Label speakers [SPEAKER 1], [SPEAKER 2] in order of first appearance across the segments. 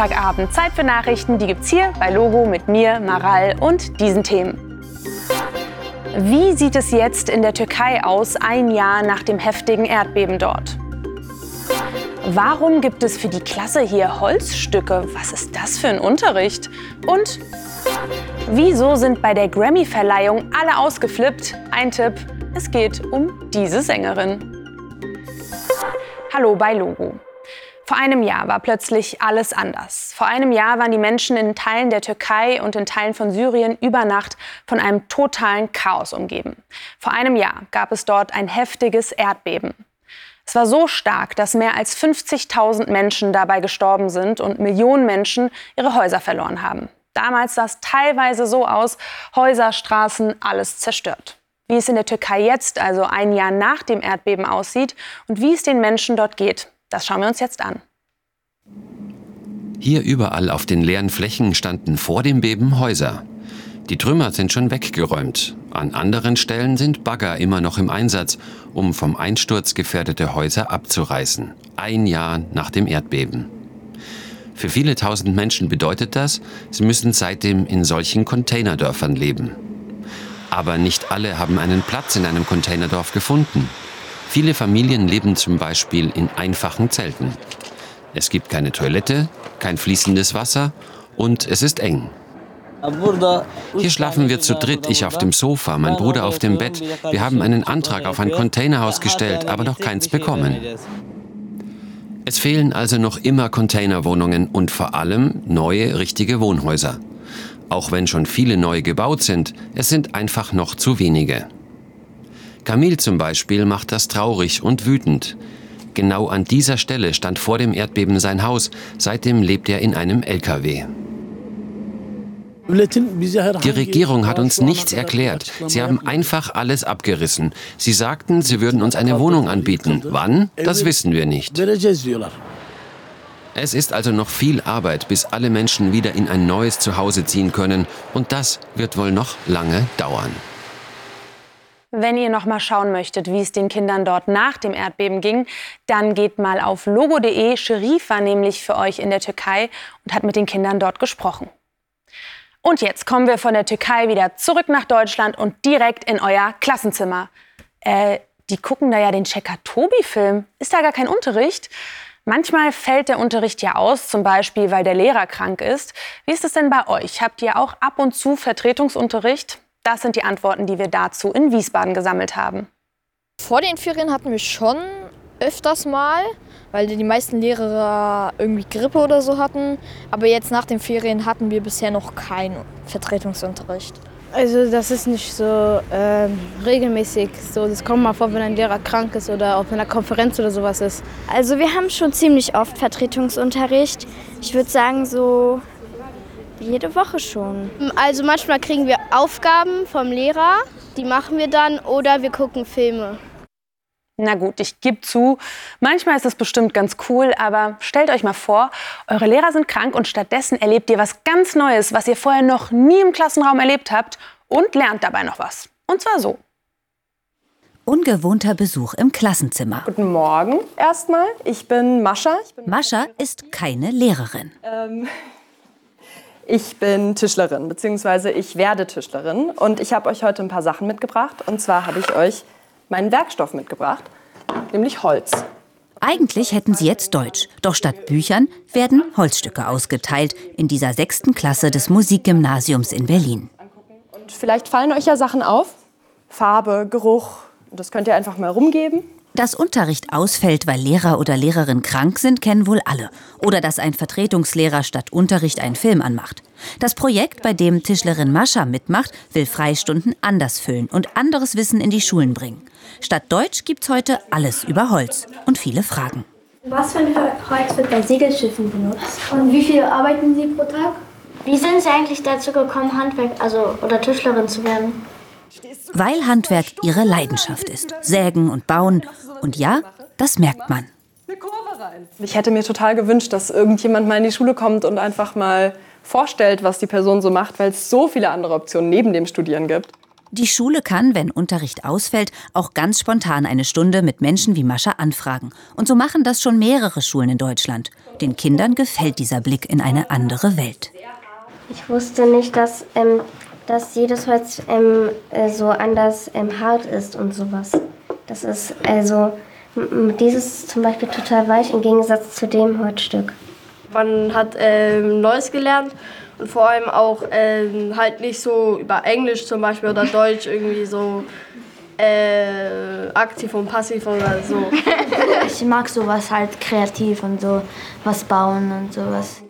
[SPEAKER 1] Montagabend. Zeit für Nachrichten, die gibt's hier bei Logo mit mir, Maral und diesen Themen. Wie sieht es jetzt in der Türkei aus, ein Jahr nach dem heftigen Erdbeben dort? Warum gibt es für die Klasse hier Holzstücke? Was ist das für ein Unterricht? Und wieso sind bei der Grammy-Verleihung alle ausgeflippt? Ein Tipp, es geht um diese Sängerin. Hallo bei Logo. Vor einem Jahr war plötzlich alles anders. Vor einem Jahr waren die Menschen in Teilen der Türkei und in Teilen von Syrien über Nacht von einem totalen Chaos umgeben. Vor einem Jahr gab es dort ein heftiges Erdbeben. Es war so stark, dass mehr als 50.000 Menschen dabei gestorben sind und Millionen Menschen ihre Häuser verloren haben. Damals sah es teilweise so aus, Häuser, Straßen, alles zerstört. Wie es in der Türkei jetzt, also ein Jahr nach dem Erdbeben aussieht und wie es den Menschen dort geht, das schauen wir uns jetzt an.
[SPEAKER 2] Hier überall auf den leeren Flächen standen vor dem Beben Häuser. Die Trümmer sind schon weggeräumt. An anderen Stellen sind Bagger immer noch im Einsatz, um vom Einsturz gefährdete Häuser abzureißen. Ein Jahr nach dem Erdbeben. Für viele tausend Menschen bedeutet das, sie müssen seitdem in solchen Containerdörfern leben. Aber nicht alle haben einen Platz in einem Containerdorf gefunden. Viele Familien leben zum Beispiel in einfachen Zelten. Es gibt keine Toilette, kein fließendes Wasser und es ist eng. Hier schlafen wir zu dritt, ich auf dem Sofa, mein Bruder auf dem Bett. Wir haben einen Antrag auf ein Containerhaus gestellt, aber noch keins bekommen. Es fehlen also noch immer Containerwohnungen und vor allem neue, richtige Wohnhäuser. Auch wenn schon viele neu gebaut sind, es sind einfach noch zu wenige. Camille zum Beispiel macht das traurig und wütend. Genau an dieser Stelle stand vor dem Erdbeben sein Haus, seitdem lebt er in einem LKW. Die Regierung hat uns nichts erklärt. Sie haben einfach alles abgerissen. Sie sagten, sie würden uns eine Wohnung anbieten. Wann? Das wissen wir nicht. Es ist also noch viel Arbeit, bis alle Menschen wieder in ein neues Zuhause ziehen können. Und das wird wohl noch lange dauern.
[SPEAKER 1] Wenn ihr noch mal schauen möchtet, wie es den Kindern dort nach dem Erdbeben ging, dann geht mal auf logo.de. Sherif war nämlich für euch in der Türkei und hat mit den Kindern dort gesprochen. Und jetzt kommen wir von der Türkei wieder zurück nach Deutschland und direkt in euer Klassenzimmer. Äh, die gucken da ja den Checker Tobi-Film. Ist da gar kein Unterricht? Manchmal fällt der Unterricht ja aus, zum Beispiel weil der Lehrer krank ist. Wie ist es denn bei euch? Habt ihr auch ab und zu Vertretungsunterricht? Das sind die Antworten, die wir dazu in Wiesbaden gesammelt haben.
[SPEAKER 3] Vor den Ferien hatten wir schon öfters mal, weil die meisten Lehrer irgendwie Grippe oder so hatten. Aber jetzt nach den Ferien hatten wir bisher noch keinen Vertretungsunterricht.
[SPEAKER 4] Also das ist nicht so ähm, regelmäßig. So, das kommt mal vor, wenn ein Lehrer krank ist oder auf einer Konferenz oder sowas ist.
[SPEAKER 5] Also wir haben schon ziemlich oft Vertretungsunterricht. Ich würde sagen so jede Woche schon.
[SPEAKER 4] Also manchmal kriegen wir Aufgaben vom Lehrer, die machen wir dann oder wir gucken Filme.
[SPEAKER 1] Na gut, ich gebe zu, manchmal ist es bestimmt ganz cool, aber stellt euch mal vor, eure Lehrer sind krank und stattdessen erlebt ihr was ganz Neues, was ihr vorher noch nie im Klassenraum erlebt habt und lernt dabei noch was. Und zwar so.
[SPEAKER 6] Ungewohnter Besuch im Klassenzimmer.
[SPEAKER 7] Guten Morgen erstmal. Ich bin Mascha. Ich bin
[SPEAKER 6] Mascha ist keine Lehrerin.
[SPEAKER 7] Ähm, ich bin Tischlerin, beziehungsweise ich werde Tischlerin. Und ich habe euch heute ein paar Sachen mitgebracht. Und zwar habe ich euch meinen Werkstoff mitgebracht, nämlich Holz.
[SPEAKER 6] Eigentlich hätten sie jetzt Deutsch, doch statt Büchern werden Holzstücke ausgeteilt in dieser sechsten Klasse des Musikgymnasiums in Berlin.
[SPEAKER 7] Und vielleicht fallen euch ja Sachen auf. Farbe, Geruch. Das könnt ihr einfach mal rumgeben.
[SPEAKER 6] Dass Unterricht ausfällt, weil Lehrer oder Lehrerin krank sind, kennen wohl alle. Oder dass ein Vertretungslehrer statt Unterricht einen Film anmacht. Das Projekt, bei dem Tischlerin Mascha mitmacht, will Freistunden anders füllen und anderes Wissen in die Schulen bringen. Statt Deutsch gibt's heute alles über Holz und viele Fragen.
[SPEAKER 8] Was für ein Holz wird bei Segelschiffen benutzt? Und wie viel arbeiten Sie pro Tag? Wie sind Sie eigentlich dazu gekommen, Handwerk, also oder Tischlerin zu werden?
[SPEAKER 6] Weil Handwerk ihre Leidenschaft ist. Sägen und bauen. Und ja, das merkt man.
[SPEAKER 7] Ich hätte mir total gewünscht, dass irgendjemand mal in die Schule kommt und einfach mal vorstellt, was die Person so macht, weil es so viele andere Optionen neben dem Studieren gibt.
[SPEAKER 6] Die Schule kann, wenn Unterricht ausfällt, auch ganz spontan eine Stunde mit Menschen wie Mascha anfragen. Und so machen das schon mehrere Schulen in Deutschland. Den Kindern gefällt dieser Blick in eine andere Welt.
[SPEAKER 8] Ich wusste nicht, dass, ähm, dass jedes Holz ähm, äh, so anders ähm, hart ist und sowas. Das ist also dieses zum Beispiel total weich im Gegensatz zu dem Holzstück.
[SPEAKER 9] Man hat ähm, Neues gelernt und vor allem auch ähm, halt nicht so über Englisch zum Beispiel oder Deutsch irgendwie so äh, aktiv und passiv oder so.
[SPEAKER 8] ich mag sowas halt kreativ und so was bauen und sowas.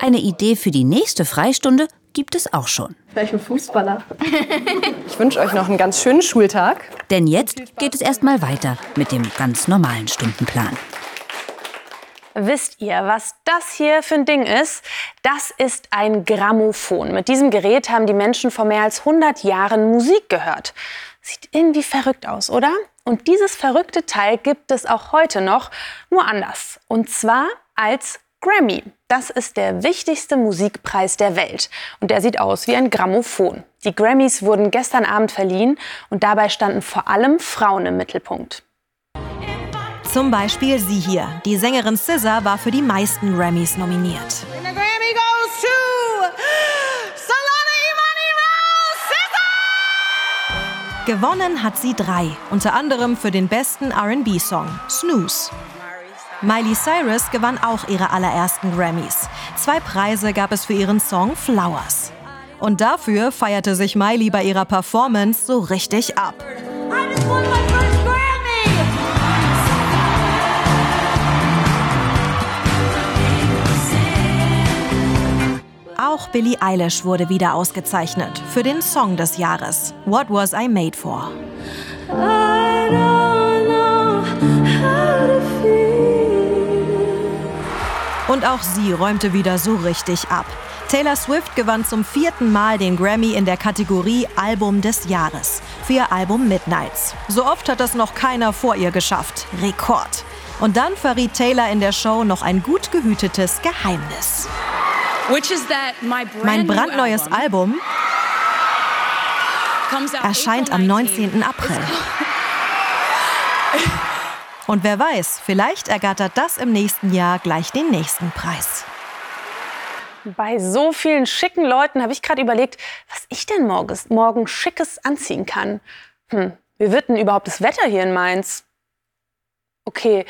[SPEAKER 6] Eine Idee für die nächste Freistunde gibt es auch schon.
[SPEAKER 7] Vielleicht ein Fußballer. ich wünsche euch noch einen ganz schönen Schultag.
[SPEAKER 6] Denn jetzt geht es erstmal weiter mit dem ganz normalen Stundenplan.
[SPEAKER 1] Wisst ihr, was das hier für ein Ding ist? Das ist ein Grammophon. Mit diesem Gerät haben die Menschen vor mehr als 100 Jahren Musik gehört. Sieht irgendwie verrückt aus, oder? Und dieses verrückte Teil gibt es auch heute noch, nur anders. Und zwar als Grammy. Das ist der wichtigste Musikpreis der Welt. Und der sieht aus wie ein Grammophon. Die Grammys wurden gestern Abend verliehen und dabei standen vor allem Frauen im Mittelpunkt.
[SPEAKER 10] Zum Beispiel sie hier. Die Sängerin SZA war für die meisten Grammys nominiert. Gewonnen hat sie drei, unter anderem für den besten RB-Song, Snooze. Miley Cyrus gewann auch ihre allerersten Grammys. Zwei Preise gab es für ihren Song Flowers. Und dafür feierte sich Miley bei ihrer Performance so richtig ab. Auch Billie Eilish wurde wieder ausgezeichnet für den Song des Jahres, What Was I Made For. Und auch sie räumte wieder so richtig ab. Taylor Swift gewann zum vierten Mal den Grammy in der Kategorie Album des Jahres für ihr Album Midnights. So oft hat das noch keiner vor ihr geschafft. Rekord. Und dann verriet Taylor in der Show noch ein gut gehütetes Geheimnis. Mein brandneues Album erscheint am 19. April. Und wer weiß, vielleicht ergattert das im nächsten Jahr gleich den nächsten Preis.
[SPEAKER 1] Bei so vielen schicken Leuten habe ich gerade überlegt, was ich denn morgens, morgen Schickes anziehen kann. Hm, wie wird denn überhaupt das Wetter hier in Mainz? Okay,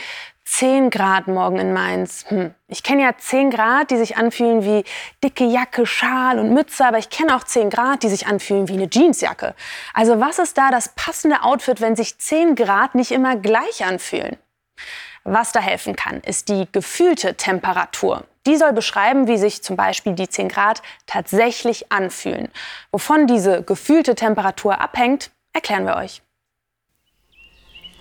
[SPEAKER 1] 10 Grad morgen in Mainz. Hm. Ich kenne ja 10 Grad, die sich anfühlen wie dicke Jacke, Schal und Mütze, aber ich kenne auch 10 Grad, die sich anfühlen wie eine Jeansjacke. Also was ist da das passende Outfit, wenn sich 10 Grad nicht immer gleich anfühlen? Was da helfen kann, ist die gefühlte Temperatur. Die soll beschreiben, wie sich zum Beispiel die 10 Grad tatsächlich anfühlen. Wovon diese gefühlte Temperatur abhängt, erklären wir euch.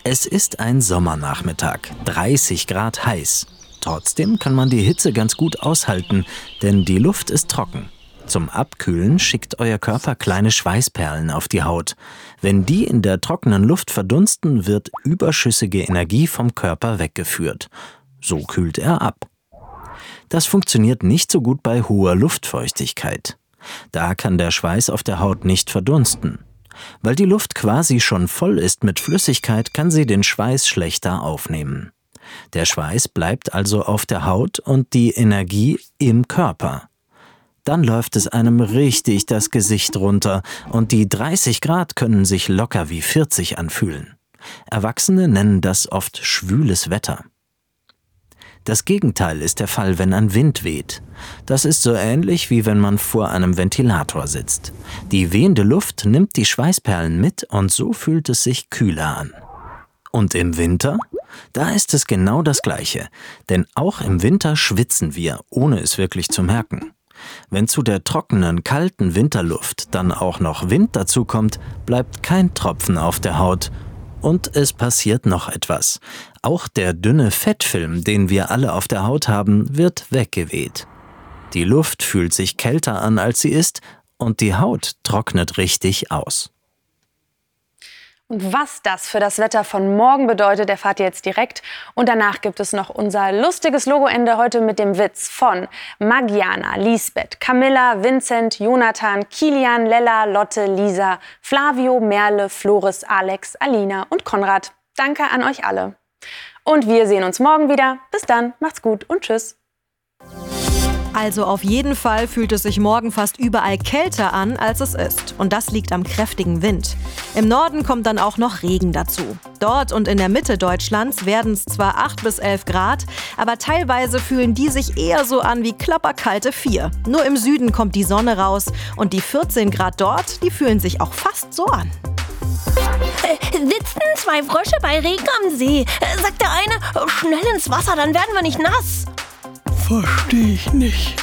[SPEAKER 11] Es ist ein Sommernachmittag, 30 Grad heiß. Trotzdem kann man die Hitze ganz gut aushalten, denn die Luft ist trocken. Zum Abkühlen schickt euer Körper kleine Schweißperlen auf die Haut. Wenn die in der trockenen Luft verdunsten, wird überschüssige Energie vom Körper weggeführt. So kühlt er ab. Das funktioniert nicht so gut bei hoher Luftfeuchtigkeit. Da kann der Schweiß auf der Haut nicht verdunsten. Weil die Luft quasi schon voll ist mit Flüssigkeit, kann sie den Schweiß schlechter aufnehmen. Der Schweiß bleibt also auf der Haut und die Energie im Körper. Dann läuft es einem richtig das Gesicht runter und die 30 Grad können sich locker wie 40 anfühlen. Erwachsene nennen das oft schwüles Wetter. Das Gegenteil ist der Fall, wenn ein Wind weht. Das ist so ähnlich wie wenn man vor einem Ventilator sitzt. Die wehende Luft nimmt die Schweißperlen mit und so fühlt es sich kühler an. Und im Winter? Da ist es genau das Gleiche. Denn auch im Winter schwitzen wir, ohne es wirklich zu merken. Wenn zu der trockenen, kalten Winterluft dann auch noch Wind dazukommt, bleibt kein Tropfen auf der Haut und es passiert noch etwas. Auch der dünne Fettfilm, den wir alle auf der Haut haben, wird weggeweht. Die Luft fühlt sich kälter an, als sie ist, und die Haut trocknet richtig aus.
[SPEAKER 1] Und was das für das Wetter von morgen bedeutet, erfahrt ihr jetzt direkt. Und danach gibt es noch unser lustiges Logoende heute mit dem Witz von Magiana, Lisbeth, Camilla, Vincent, Jonathan, Kilian, Lella, Lotte, Lisa, Flavio, Merle, Floris, Alex, Alina und Konrad. Danke an euch alle. Und wir sehen uns morgen wieder. Bis dann, macht's gut und tschüss.
[SPEAKER 10] Also auf jeden Fall fühlt es sich morgen fast überall kälter an, als es ist. Und das liegt am kräftigen Wind. Im Norden kommt dann auch noch Regen dazu. Dort und in der Mitte Deutschlands werden es zwar 8 bis 11 Grad, aber teilweise fühlen die sich eher so an wie klapperkalte 4. Nur im Süden kommt die Sonne raus und die 14 Grad dort, die fühlen sich auch fast so an.
[SPEAKER 12] Äh, sitzen zwei Frösche bei Regen am See. Äh, sagt der eine, schnell ins Wasser, dann werden wir nicht nass.
[SPEAKER 13] Verstehe ich nicht.